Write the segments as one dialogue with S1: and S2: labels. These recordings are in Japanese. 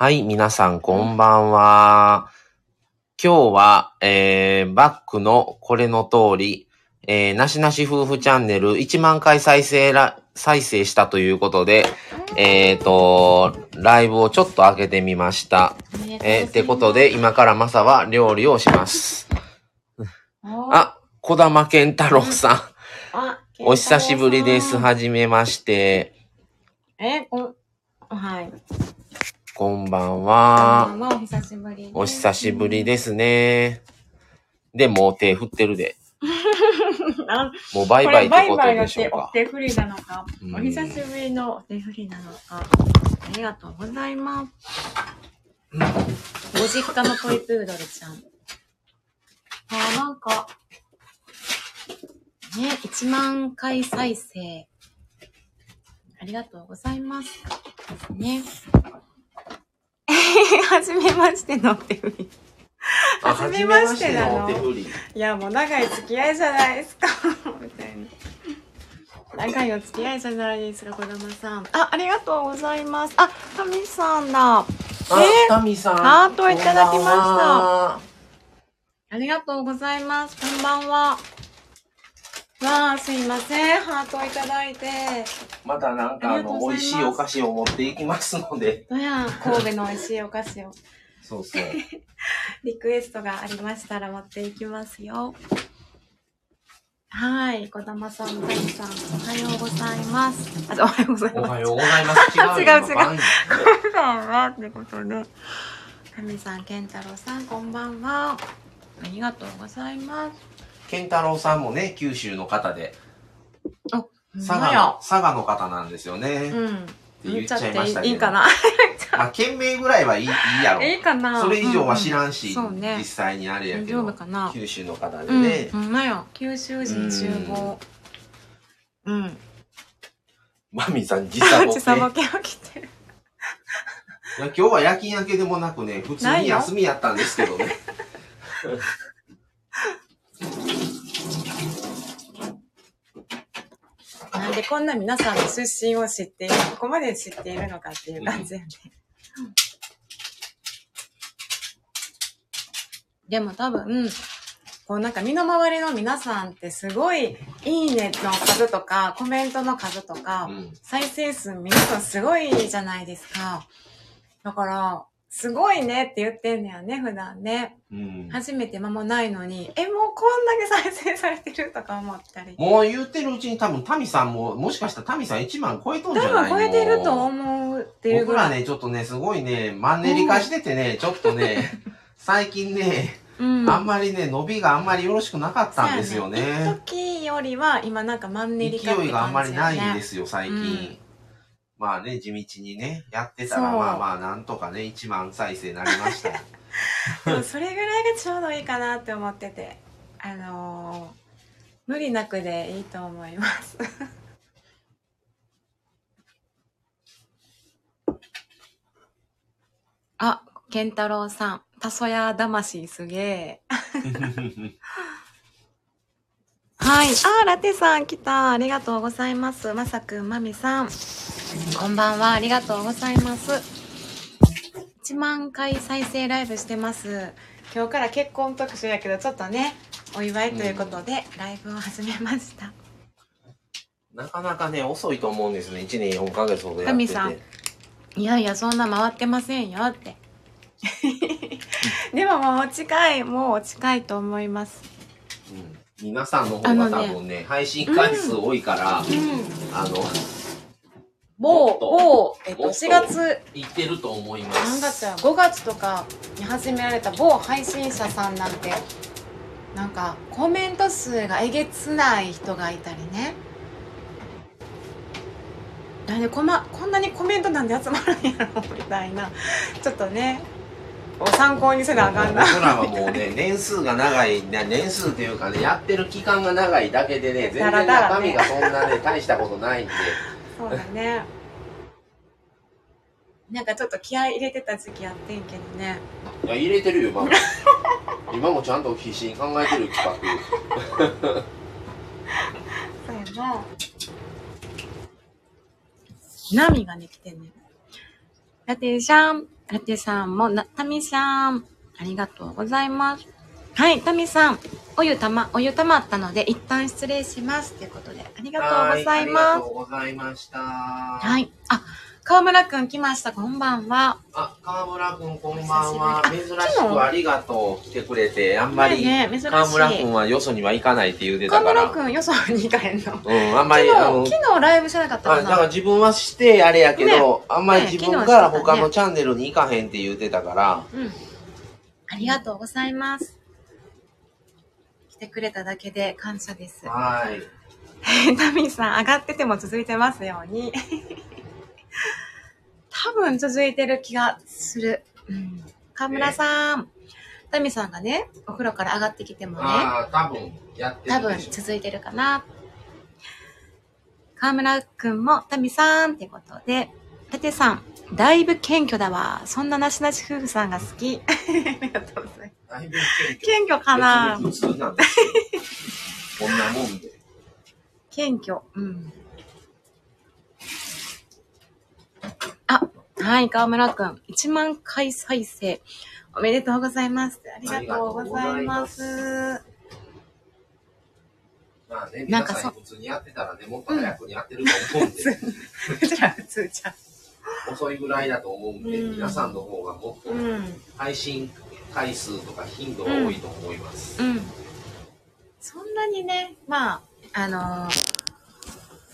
S1: はい、皆さんこんばんは。今日は、えー、バックのこれの通り、えー、なしなし夫婦チャンネル1万回再生ら、再生したということで、えーと、ライブをちょっと開けてみました。えー、ってことで、今からマサは料理をします。
S2: あ、
S1: あ、小玉健太郎さん。
S2: あ
S1: お久しぶりです。
S2: は
S1: はじめまして。
S2: え、こはい。
S1: こんばん
S2: こんば
S1: は。
S2: んはお久しぶりです。
S1: お久しぶりですね。で、もう手振ってるで。
S2: あ
S1: もうバイ
S2: こ
S1: バイってこと
S2: れバイバイ
S1: しょうか。
S2: 手お手振りなのか、
S1: うん
S2: お久しぶりのお手振りなのか、ありがとうございます。ご実家のトイプードルちゃん。あ、なんか、ね、1万回再生。ありがとうございます。ね。はじめましてのお手振り。
S1: あ
S2: はじめましてなの？いや、もう長い付き合いじゃないですか。みたいな。長いお付き合いじゃないですか、小玉さん。あ、ありがとうございます。あ、タミさんだ。
S1: あ、
S2: え？
S1: タミさん。
S2: ハートいただきましたありがとうございます。こんばんは。わあ、すいません。ハートいただいて。
S1: またなんかあの、美味しいお菓子を持っていきますので。
S2: どやん、神戸の美味しいお菓子を。
S1: そうそう。
S2: リクエストがありましたら持っていきますよ。はい。小玉さん、タミさん、おはようございます。あ、おはようございます。
S1: おはようございます。違うよ。
S2: 違うこんばんはってことで。タミさん、ケンタロウさん、こんばんは。ありがとうございます。
S1: 健太郎さんもね、九州の方で、
S2: あ、
S1: 佐賀の、佐賀の方なんですよね。
S2: うん。
S1: って言っちゃいましたけど。
S2: いいかな
S1: まあ、県名ぐらいはいいいいやろ。
S2: いいかな
S1: それ以上は知らんし、
S2: ううそうね
S1: 実。際にあれや
S2: 大
S1: けど
S2: 丈夫かな
S1: 九州の方で
S2: うん、
S1: ね、
S2: ほんまよ。九州人集合。うん。
S1: マミさん時差ボケ
S2: 時差ボケ起きてる。
S1: いや今日は夜勤明けでもなくね、普通に休みやったんですけどね。
S2: なんでこんな皆さんの出身を知っている、ここまで知っているのかっていう感じやね。でも多分、こうなんか身の回りの皆さんってすごいいいねの数とかコメントの数とか、
S1: うん
S2: 再生数皆さんすごいじゃないですか。だから、すごいねって言ってんだよね、普段ね。
S1: うん
S2: 初めて間もないのに、え、もうこんだけ再生されてるとか思ったり。
S1: もう言ってるうちに多分タミさんも、もしかしたらタミさん1万超えとんじ
S2: 多
S1: ゃない
S2: 分超えてると
S1: う。
S2: 思うっていうぐらい。
S1: 僕らね、ちょっとね、すごいね、マンネリ化しててね、ちょっとね、最近ね、
S2: うん。
S1: あんまりね、伸びがあんまりよろしくなかったんですよね。
S2: 時よりは今なんかマンネリ化って感じ、
S1: 勢いがあんまりないんです
S2: よ
S1: よ、最近。
S2: うん
S1: まあね、地道にね、やってたら、
S2: そう
S1: まあまあ、なんとかね、1万再生になりましたよ。
S2: ね。でもそれぐらいがちょうどいいかなって思ってて。あのー無理なくでいいと思います。あ、健太郎さん。たそや魂すげえ。はい。あ、ラテさん来た。ありがとうございます。まさくん、まみさん。こんばんは。ありがとうございます。1万回再生ライブしてます。今日から結婚特集やけど、ちょっとね、お祝いということで、ライブを始めました。
S1: なかなかね、遅いと思うんですね。1年4ヶ月ほどやってて。
S2: 神さんいやいや、そんな回ってませんよって。でももう近い、もう近いと思います。
S1: うん皆さんの方が多分ね、配信回数多いから、
S2: うん。
S1: あの、
S2: 某
S1: もっ、と
S2: 某、えっと、
S1: もっと
S2: 4月、
S1: いってると思いま
S2: 何
S1: す。
S2: 月や、5月とかに始められた某配信者さんなんて、なんか、コメント数がえげつない人がいたりね。なんでこ,、ま、こんなにコメントなんで集まるんやろみたいな。ちょっとね、こう参考にせなあかんな。
S1: 僕らはもうね、年数が長い、な年数というかね、やってる期間が長いだけでね、全然中身がそんなね、大したことないんで。
S2: そうだね。なんかちょっと気合い入れてた時期やってんけどね。
S1: いや、入れてるよ、今も。今もちゃんと必死に考えてる企画。
S2: そうやな。ナミがね、来てんね。ラテンシャン、ラテさんも、な、タミさん、ありがとうございます。はい、タミさん、お湯たま、お湯たまったので、一旦失礼します。ということで、ありがとうござい
S1: はあり
S2: ます。
S1: がとうございました。は
S2: はい。あ、川村くん来ました。こんばんは。
S1: あ、川村くんこんばんは。珍しくありがとう。来てくれて、あんまり、
S2: ねえ珍しい
S1: 川村くんはよそには行かないって言うてたから。
S2: 川村くん、よそに行かへんの。
S1: うん、あんまり、
S2: 昨日、昨日ライブしなかった
S1: から
S2: かな。
S1: 自分はしてあれやけど、あんまり
S2: ね
S1: 自分から他のチャンネルに行かへんって言うてたから、
S2: うん。ありがとうございます。来てくれただけで感謝です。
S1: はい。
S2: タミさん、上がってても続いてますように。多分続いてる気がする。うん。河村さん、タミさんがね、お風呂から上がってきてもね、
S1: ああ、多分やって
S2: 多分
S1: るでしょ。
S2: 続いてるかな。河村くんもタミさんってことで、タテさん、だいぶ謙虚だわ。そんななしなし夫婦さんが好き。ありがとうございます。
S1: 謙虚。
S2: かな
S1: 普通なんですよ。こんなもんで。
S2: 謙虚。うん。はい、河村くん。1万回再生。おめでとうございます。ありがとうございます。
S1: まあね、皆さん普通にやってたらね、もっと早くにやってると思うんで、
S2: 普通じゃ普通じゃ
S1: 遅いぐらいだと思うんで、
S2: うん
S1: 皆さんの方がもっと
S2: うん。
S1: 配信回数とか頻度が多いと思います。
S2: うん。そんなにね、まあ、あのー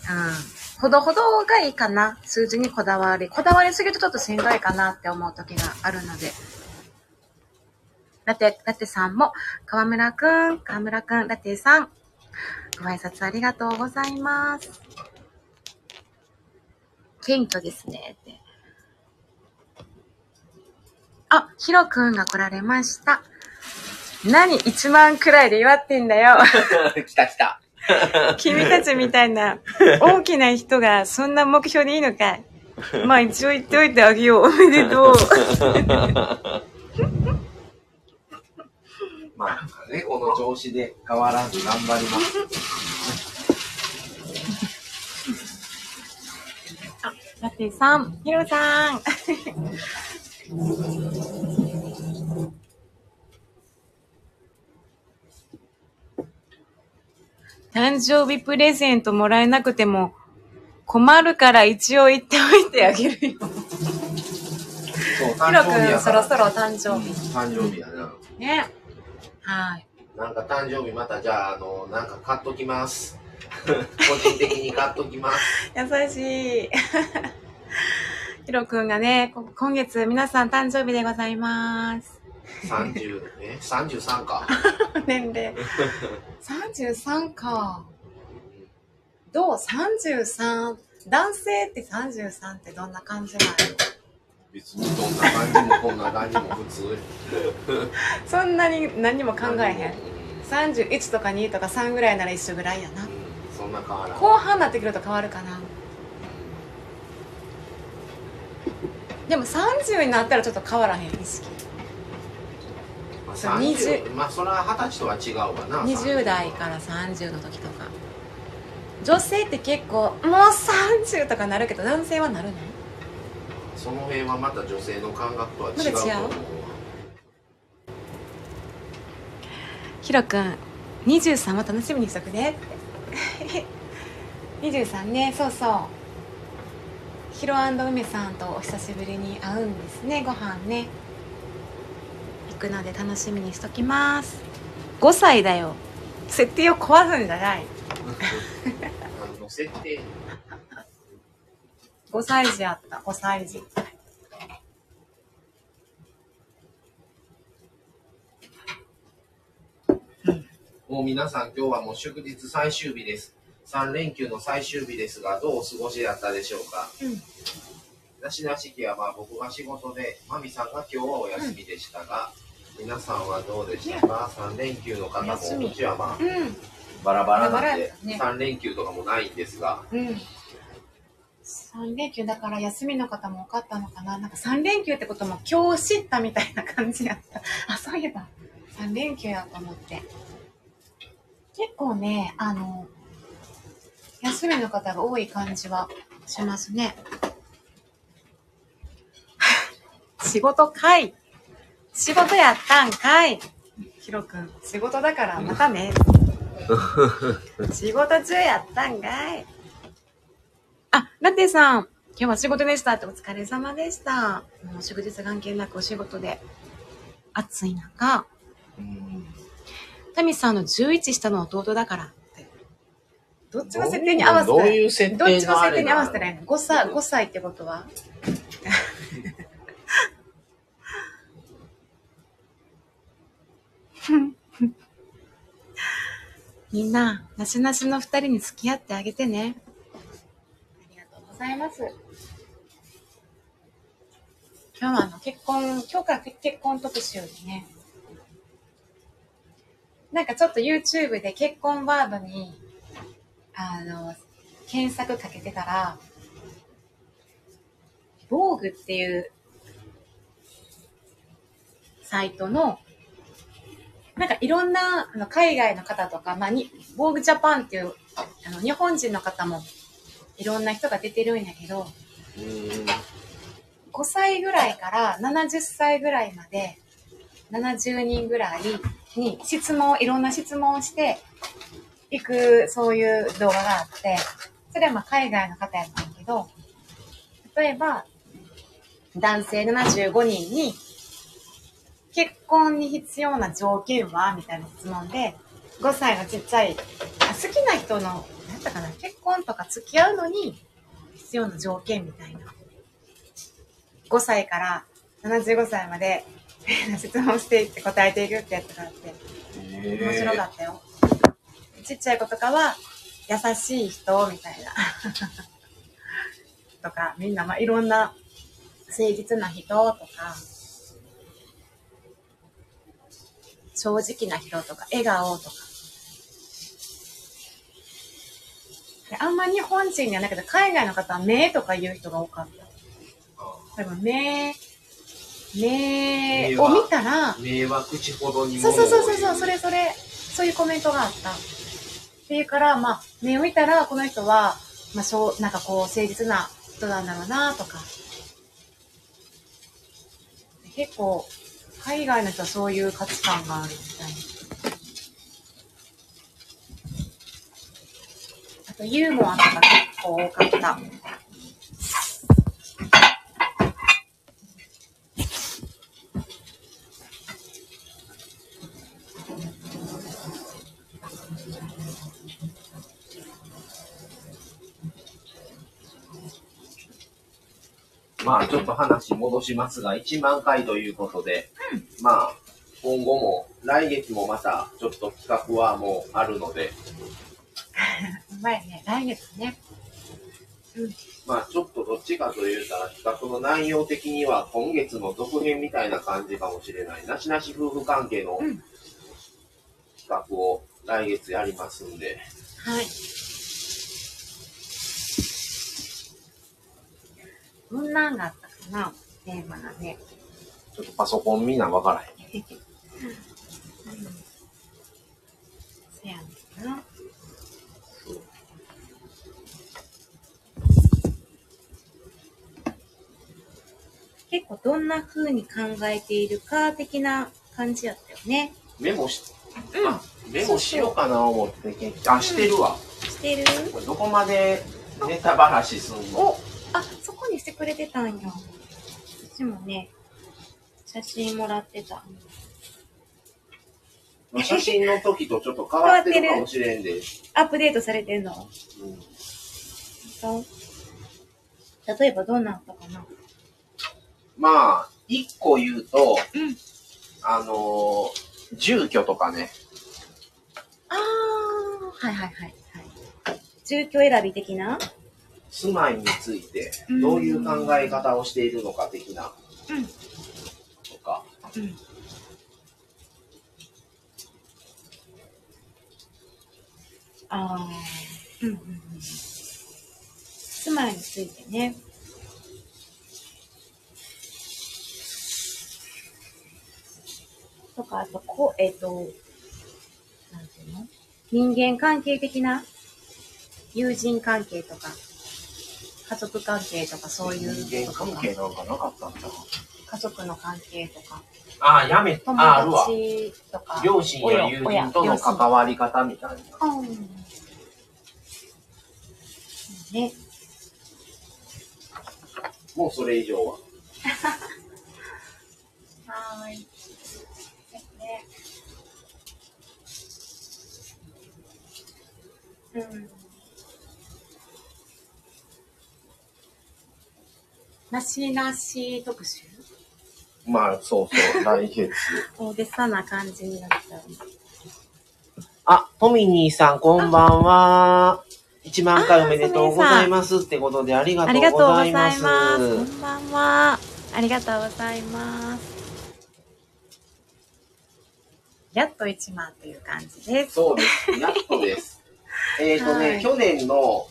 S2: うん、ほどほどがいいかな。数字にこだわり。こだわりすぎるとちょっとしんどいかなって思う時があるので。ラテ、ラテさんも、河村くん、河村くん、ラテさん、ご挨拶ありがとうございます。謙虚ですね、って。あ、ヒロくんが来られました。何1万くらいで祝ってんだよ。
S1: 来た来た。
S2: 君たちみたいな大きな人がそんな目標でいいのかい まあ一応言っておいてあげよう。おめでとう。
S1: まあね、この調子で変わらず頑張ります。
S2: ラテさん、ヒロさん。誕生日プレゼントもらえなくても困るから一応言っておいてあげるよ。
S1: そう、
S2: ヒロくそろそろ誕生日。
S1: 誕生日やな。
S2: ね。はい。
S1: なんか誕生日またじゃあ、あの、なんか買っときます。個人的に買っときます。
S2: 優しい。ヒロくんがね、こ今月皆さん誕生日でございます。
S1: 30、え ?33 か。
S2: 年齢。33か。どう ?33。男性って33ってどんな感じなの
S1: 別にどんな感じもこんな感じも普通。
S2: そんなに何も考えへん。
S1: うん
S2: 31とか2とか3ぐらいなら一緒ぐらいやな。
S1: そんな変わらん。
S2: 後半になってくると変わるかな。でも30になったらちょっと変わらへん、意識。
S1: まあ、
S2: そう
S1: 30まあそれは二十歳とは違うわな。
S2: 20代から30の時とか。女性って結構もう30とかなるけど男性はなるの
S1: その辺はまた女性の感覚とは違うと思うわ。
S2: ヒロくん23は楽しみにしとくね。って23ねそうそう。ヒロ梅さんとお久しぶりに会うんですねご飯ね行くので楽しみにしときます。5歳だよ。設定を壊すんじゃない。
S1: あの設定
S2: 5歳児あった。5歳児。
S1: もう皆さん今日はもう祝日最終日です。3連休の最終日ですが、どうお過ごしだったでしょうか。
S2: うん。
S1: なしなし期はまあ僕が仕事で、まみさんが今日はお休みでしたが、皆さんはどうでしたか ?3 連休の方も、
S2: お休み
S1: うちはまあ
S2: うん
S1: バラバラなんで
S2: ね
S1: 3連休とかもないんですが、
S2: うん。3連休だから休みの方も多かったのかな？なんか3連休ってことも今日知ったみたいな感じやった。あ、そういえば3連休やと思って。結構ね、あの、休みの方が多い感じはしますね。仕事かい。仕事やったんかい。ヒロくん、仕事だからまたね。仕事中やったんかい。あ、ラテさん。今日は仕事でしたってお疲れ様でした。もう祝日関係なくお仕事で。暑い中。
S1: うん
S2: タミさんの11下の弟だからって。どっちの設定に合わせた
S1: どう
S2: ら
S1: いう設定
S2: どっちの設定に合わせたらいいの ?5 歳、5歳ってことは？みんな、なしなしの二人に付き合ってあげてね。ありがとうございます。今日はあの結婚、今日から結婚特集でね、なんかちょっと YouTube で結婚ワードに、あの、検索かけてたら、防具っていうサイトの、なんかいろんなあの海外の方とか、まあに、防具ジャパンっていう、あの、日本人の方もいろんな人が出てるんやけど、
S1: うん。
S2: 5歳ぐらいから70歳ぐらいまで70人ぐらいに質問、いろんな質問をしていく、そういう動画があって、それはまあ海外の方やったんやけど、例えば、男性75人に、結婚に必要な条件は？みたいな質問で、5歳のちっちゃい、好きな人の、なんやったかな、結婚とか付き合うのに必要な条件みたいな。5歳から75歳まで 質問していって答えていくってやつがあって、面白かったよ。ちっちゃい子とかは、優しい人みたいな。とか、みんな、まあ、いろんな誠実な人とか、正直な人とか、笑顔とか。であんま日本人にはないけど、海外の方は目とか言う人が多かった。でも目、目を見たら、
S1: 目は口ほどに
S2: そうそうそうそうそう、
S1: う
S2: それそれ、そういうコメントがあった。っていうから、まあ、目を見たら、この人は、まあ、しょう、なんかこう、誠実な人なんだろうな、とか。結構、海外の人はそういう価値観があるみたいな。あと、ユーモアとか結構多かった。
S1: まあちょっと話戻しますが、1万回ということで、まあ今後も来月もまたちょっと企画はもうあるので、
S2: うまいね。来月ね。
S1: まあちょっとどっちかというと企画の内容的には今月の続編みたいな感じかもしれない。なしなし夫婦関係の
S2: うん
S1: 企画を来月やりますんで、
S2: はい。どんなんがあったかなテーマがね。
S1: ちょっとパソコンみんなわからへん。
S2: うん。せやねんな。結構どんな風に考えているか的な感じやったよね。
S1: メモし、
S2: うん
S1: あ、メモしようかな思ってけあ、してるわ。
S2: してる？
S1: これどこまでネタばらしすんの？
S2: くれてたんや。私もね、写真もらってた。
S1: 写真の時とちょっと変わってるかもしれんで。
S2: アップデートされてんの？
S1: うん
S2: そう例えばどんなったかな？
S1: まあ、一個言うと、
S2: うん。
S1: あのー住居とかね、
S2: あー、はいはいはい。はい、住居選び的な？
S1: 住まいについて
S2: うん
S1: どういう考え方をしているのか的な
S2: うん。
S1: とか、
S2: うん。あー。うんうんうん。住まいについてね。とか、あと、こう、えっ、と、なんていうの？人間関係的な？友人関係とか、家族関係とかそういう
S1: 人間関係なんかなかったんだ。
S2: 家族の関係とか、
S1: ああ、やめ、
S2: 友
S1: あ、あるわ。
S2: 達とか。
S1: 両親や友人との関わり方みたいな。
S2: うん。ね。
S1: もうそれ以上は。
S2: はーい。ね。うん。なしなし特集？
S1: まあ、そうそう、来月。
S2: 大げさな感じになっちゃう。
S1: あ、トミニーさん、こんばんは。1万回おめでとうございますってことでありがとう
S2: ありがとう
S1: ご
S2: ございま。
S1: ざいますす。
S2: こんばんは。ありがとうございます。やっと1万という感じです。
S1: そうです。やっとです。えっとね、
S2: はい
S1: 去年の、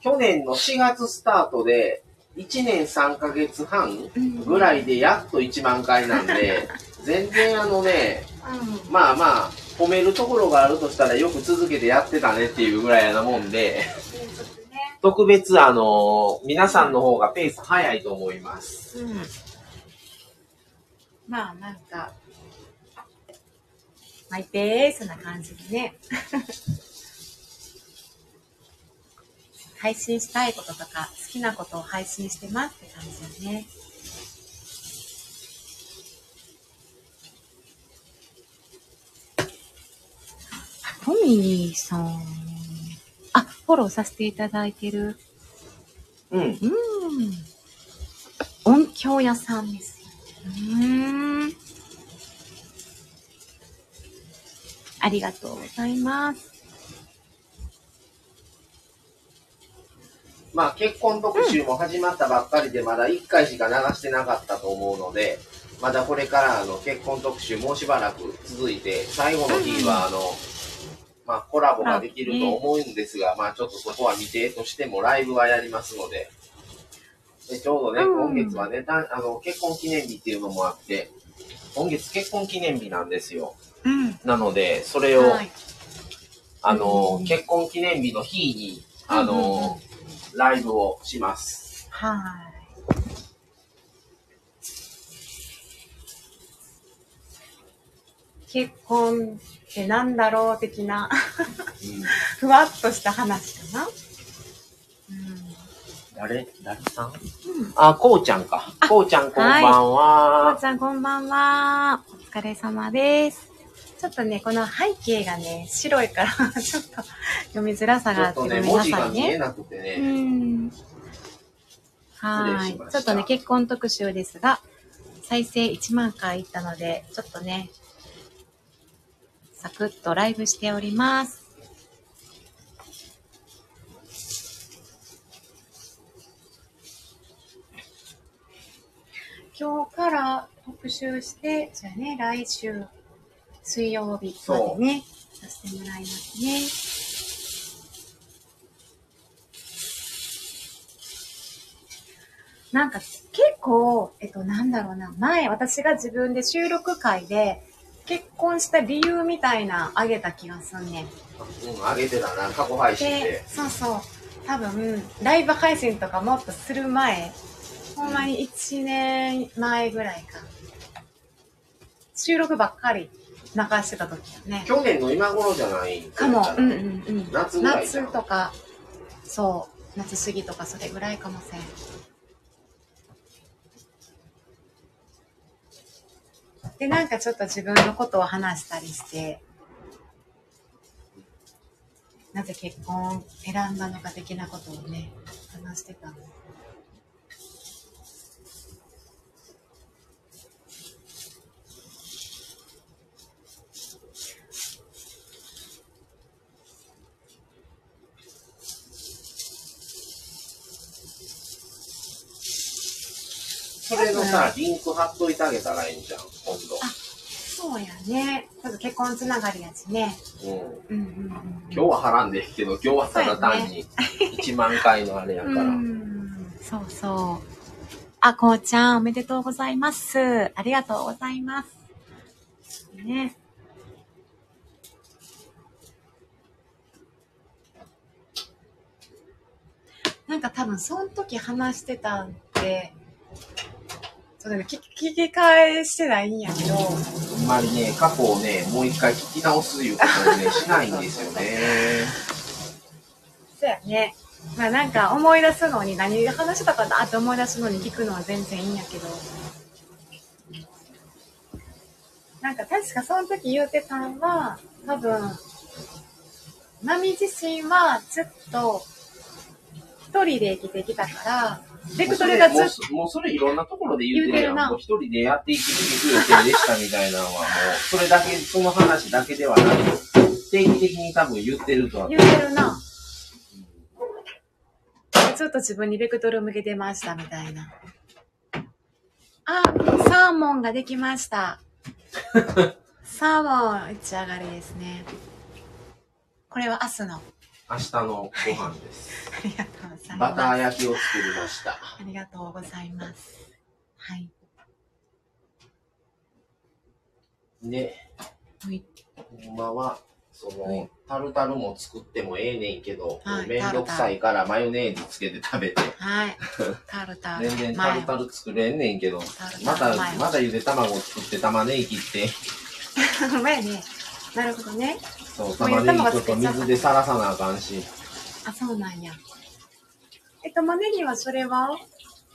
S1: 去年の4月スタートで、1年3ヶ月半ぐらいでやっと1万回なんで、全然あのね、
S2: うん。
S1: まあまあ、褒めるところがあるとしたらよく続けてやってたねっていうぐらいなもんで、特別あの、皆さんの方がペース早いと思います。
S2: うん。まあなんか、マイペースな感じでね。配信したいこととか好きなことを配信してますって感じだね。トミニーさん。あ、フォローさせていただいてる。
S1: うん。
S2: うん。音響屋さんですよ。うーん。ありがとうございます。
S1: まあ結婚特集も始まったばっかりでまだ1回しか流してなかったと思うので、まだこれからあの結婚特集もうしばらく続いて、最後の日はあの、まあコラボができると思うんですが、まあちょっとそこは未定としてもライブはやりますので、でちょうどね、
S2: うん
S1: 今月はね、たあの結婚記念日っていうのもあって、今月結婚記念日なんですよ。
S2: うん。
S1: なので、それを、
S2: はい。
S1: あの、
S2: うん
S1: 結婚記念日の日に、あの、
S2: うんうんうん
S1: ライブをします。
S2: はい。結婚ってなんだろう的な、
S1: うん
S2: ふわっとした話かな。うん。
S1: 誰？誰さん？
S2: うん
S1: あ、こうちゃんか。こうちゃんこんばん
S2: こ
S1: は
S2: う。ちゃんこんばんは。お疲れ様です。ちょっとね、この背景がね、白いから、ちょっと読みづらさがあってごめん
S1: 文
S2: なさい
S1: 字が見え
S2: ね。
S1: ね。
S2: ん。はい。ちょっとね、結婚特集ですが、再生1万回いったので、ちょっとね、サクッとライブしております。今日から特集して、じゃあね、来週水曜日までね、させてもらいますね。なんか結構、えっと、なんだろうな、前私が自分で収録会で結婚した理由みたいなあげた気がすんねん。
S1: うん、上げてたな、過去配信
S2: で
S1: で。、
S2: そうそう、多分、ライブ配信とかもっとする前、ほんまに1年前ぐらいか。収録ばっかり流してた時よね。
S1: 去年の今頃じゃない
S2: かも、うん
S1: う
S2: うんうん。
S1: 夏ぐらい
S2: 夏とか、そう、夏過ぎとかそれぐらいかもせん。で、なんかちょっと自分のことを話したりして、なぜ結婚を選んだのか的なことをね、話してたの。
S1: それのさ、リンク貼っといてあげたらいいんじゃん、今
S2: そうやね。ちょっと結婚つながりやしね。
S1: 度。うん。
S2: うんうんうん。
S1: 今日は貼らんでいいけど、今日はただ単に1万回のあれやから。
S2: うん、そうそう。あ、こうちゃん、おめでとうございます。ありがとうございます。ね。なんか多分、その時話してたんで、そうだね、聞き返してないんやけど、
S1: あんまりね、過去をね、もう一回聞き直すいうことをね、しないんですよね。
S2: そうやね。まあなんか思い出すのに何話したかなって思い出すのに聞くのは全然いいんやけど。なんか確かその時言うてたんは、多分、マミ自身はずっと一人で生きてきたから、ベクトルがずっと、
S1: もうそれいろんなところで言うてるやん。一人でやっていく予定でしたみたいなのはもう、それだけ、その話だけではない。定期的に多分言ってるとは。
S2: 言うてるな。ずっと自分にベクトルを向けてましたみたいな。あ、サーモンができました。サーモン、打ち上がりですね。これは明日の。
S1: 明日のご飯です。
S2: ありがとうござい
S1: バター
S2: ます。
S1: 焼きを作りました。
S2: ありがとうございます。はい。
S1: で、
S2: はい
S1: ほんまは、その、
S2: はい
S1: タルタルも作ってもええねんけど、
S2: はい
S1: めんどくさいからマヨネーズつけて食べて、
S2: はい。タルタル。
S1: 全然タルタル作れんねんけど、また、
S2: 前
S1: またゆで卵作って玉ねぎ切って、
S2: 前。前ね。なるほどね。
S1: そう、玉ねぎちょっと水でさらさなあかんし、
S2: あ、そうなんや。え、玉ねぎはそれは、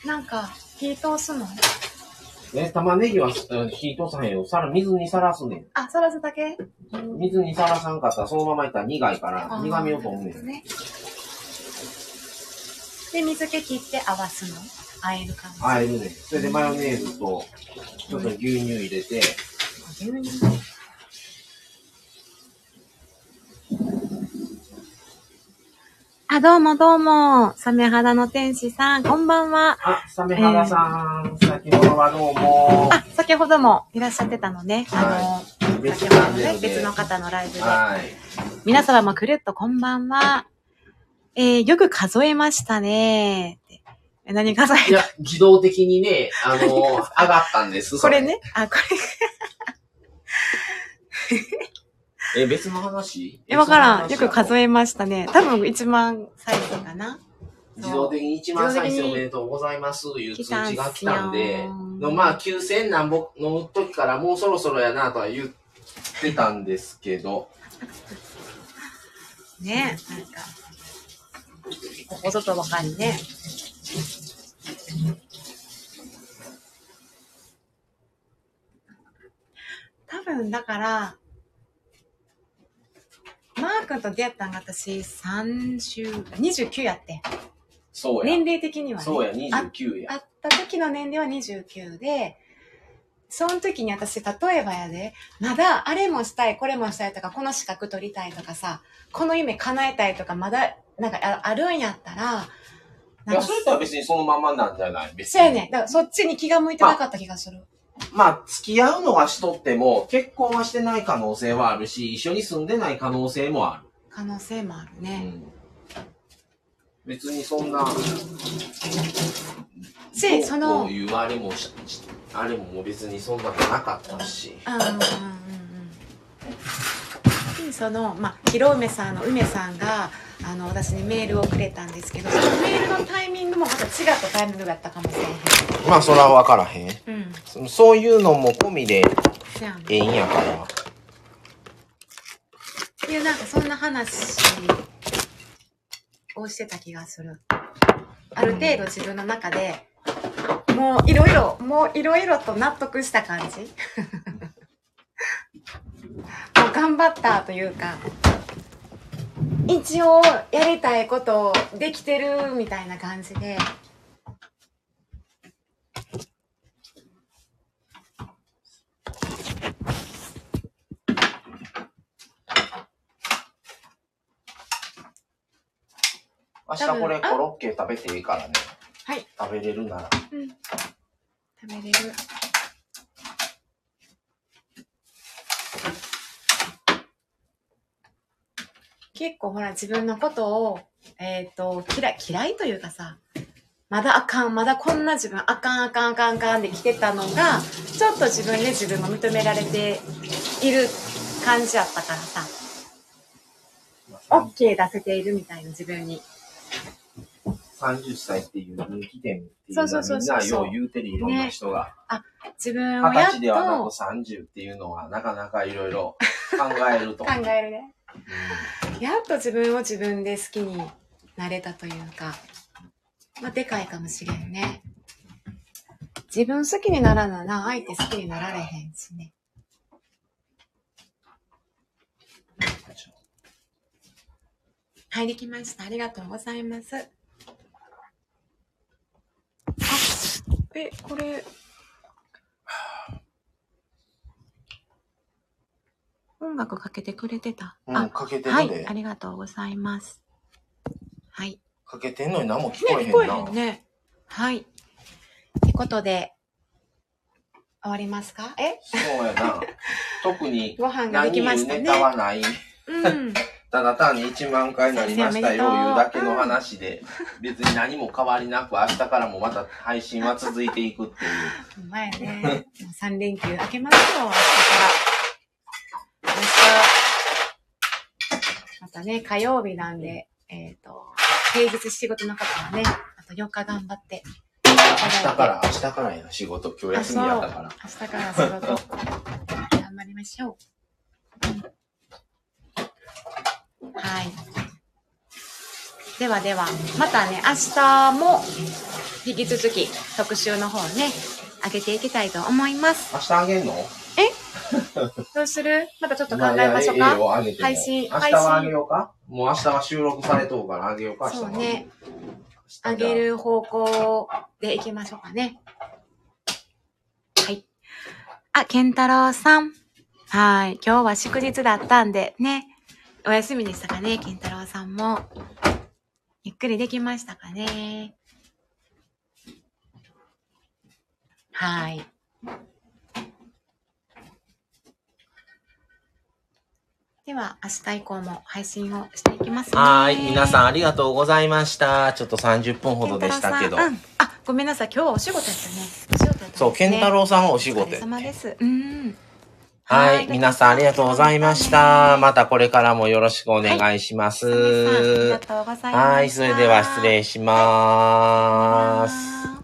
S2: なんか、火通すの？
S1: ね、玉ねぎはうん火通さへんよ。さら、水にさらすねん。
S2: あ、さらすだけ？
S1: 水にさらさんかったらそのままいったら苦いから、
S2: あー
S1: 苦味を取んねん。
S2: ね。で、水気切って合わすの？あえる感じ。
S1: あえるねん。それでマヨネーズと、ちょっと牛乳入れて、
S2: 牛乳あ、どうもどうも。サメ肌の天使さん、こんばんは。
S1: あ、サメハガさん、先ほどはどうも。
S2: あ、先ほどもいらっしゃってたのね。あの、
S1: 別
S2: 先ほどのね、別の方のライブで。
S1: はい。
S2: 皆様もくるっとこんばんは。えー、よく数えましたね。何数え
S1: いや、自動的にね、あの、上がったんです。
S2: これ。ね？あ、これ。
S1: え、別の話？
S2: え、わからん。よく数
S1: え。
S2: えましたね。多分1万再生かな。
S1: 自動的に1万再生おめでとうございます、いう通知が来たんで、のまあ、9000何本の時からもうそろそろやなとは言ってたんですけど、
S2: ね。なんか、ここぞとばかりね。多分だから、マー君と出会ったんが私30、29やって。
S1: そうや。
S2: 年齢的にはね。
S1: そうや、
S2: あ
S1: 29や。
S2: 会った時の年齢は29で、その時に私、例えばやで、まだあれもしたい、これもしたいとか、この資格取りたいとかさ、この夢叶えたいとか、まだ、なんかああるんやったら、
S1: いや、それとは別にそのままなんじゃない？別に。
S2: そうやね。だからそっちに気が向いてなかった気がする。
S1: まあ、付き合うのはしとっても、結婚はしてない可能性はあるし、一緒に住んでない可能性もあ
S2: 可能性もある
S1: る。う
S2: ね。
S1: ん。別にそんな、
S2: し、その、うんうんうん
S1: こういうあれもし、あれも別にそんなのなかったし。
S2: うんうん。で、その、まあ、広梅さんの梅さんが、あの、私にメールをくれたんですけど、そのメールのタイミングもまた違ったタイミングだったかもしれへん。
S1: まあ、そら分からへん。
S2: うん。
S1: そそういうのも込みで、
S2: そやん
S1: ええんやから。
S2: いや、なんかそんな話をしてた気がする。ある程度自分の中で、もういろいろ、もういろいろと納得した感じ もう頑張ったというか、一応やりたいことできてるみたいな感じで、
S1: 明日これコロッケ食べていいからね。
S2: はい。
S1: 食べれるなら。
S2: うん。食べれる。結構ほら自分のことを、えっ、と、嫌い、嫌いというかさ、まだあかん、まだこんな自分あかんあかんあかんあかんで来てたのが、ちょっと自分で自分が認められている感じやったからさ、OK 出せているみたいな自分に。
S1: 30歳っていう人気店っていう
S2: そうそう
S1: のはみんなよう言うてるいろんな人が。
S2: 自分をやっ
S1: 二十歳ではなく
S2: と
S1: 30っていうのはなかなかいろいろ考えると。
S2: 考えるね。
S1: う
S2: やっと自分を自分で好きになれたというか、まあ、でかいかもしれんね。自分好きにならなな、相手好きになられへんしね。はい、できました。ありがとうございます。あ、え、これ、音楽かけてくれてた、
S1: ん、うん、
S2: あ、
S1: かけて
S2: はい、
S1: るで、
S2: ありがとうございます。はい。
S1: かけてんのに何も聞
S2: ね、
S1: こえへん
S2: 聞こえ
S1: な。
S2: へんね。はい。ってことで、終わりますか？え？
S1: そうやな。特に
S2: ご飯がで
S1: 何
S2: きましたね。
S1: タはない。
S2: うん。
S1: ただ単に1万回になりましたよ、いうだけの話で、別に何も変わりなく、明日からもまた配信は続いていくっていう。
S2: ほんまやね。もう3連休明けますよ、明日から。明日、またね、火曜日なんで、えっ、と、平日仕事の方はね、あと4日頑張って。
S1: 明日から、明日からやな、仕事。今日休みやったから。
S2: 明日から仕事、頑張りましょう。はい。ではでは、またね、明日も引き続き特集の方ね、上げていきたいと思います。
S1: 明日あげんの？
S2: どうする？またちょっと考えましょうか？
S1: まあいやええよあげても
S2: 配信？
S1: 明日はあげようか？もう明日は収録されとうからあげようか、
S2: そうね。
S1: 明日は
S2: 上げる方向でいきましょうかね。はい。あ、ケンタロウさん。はい。今日は祝日だったんで、ね。お休みでしたかね、ケンタロウさんも。ゆっくりできましたかね。はい。では、明日以降も配信をしていきますね。
S1: はい。皆さんありがとうございました。ちょっと30分ほどでしたけど。
S2: あ、ごめんなさい。今日はお仕事やったね。お仕事やったんですね。
S1: そう、ケンタロウさんはお仕
S2: お疲れ様です。うん。
S1: はい。皆さんありがとうございました。またこれからもよろしくお願いします。
S2: ありがとうございました。
S1: はい。それでは失礼します。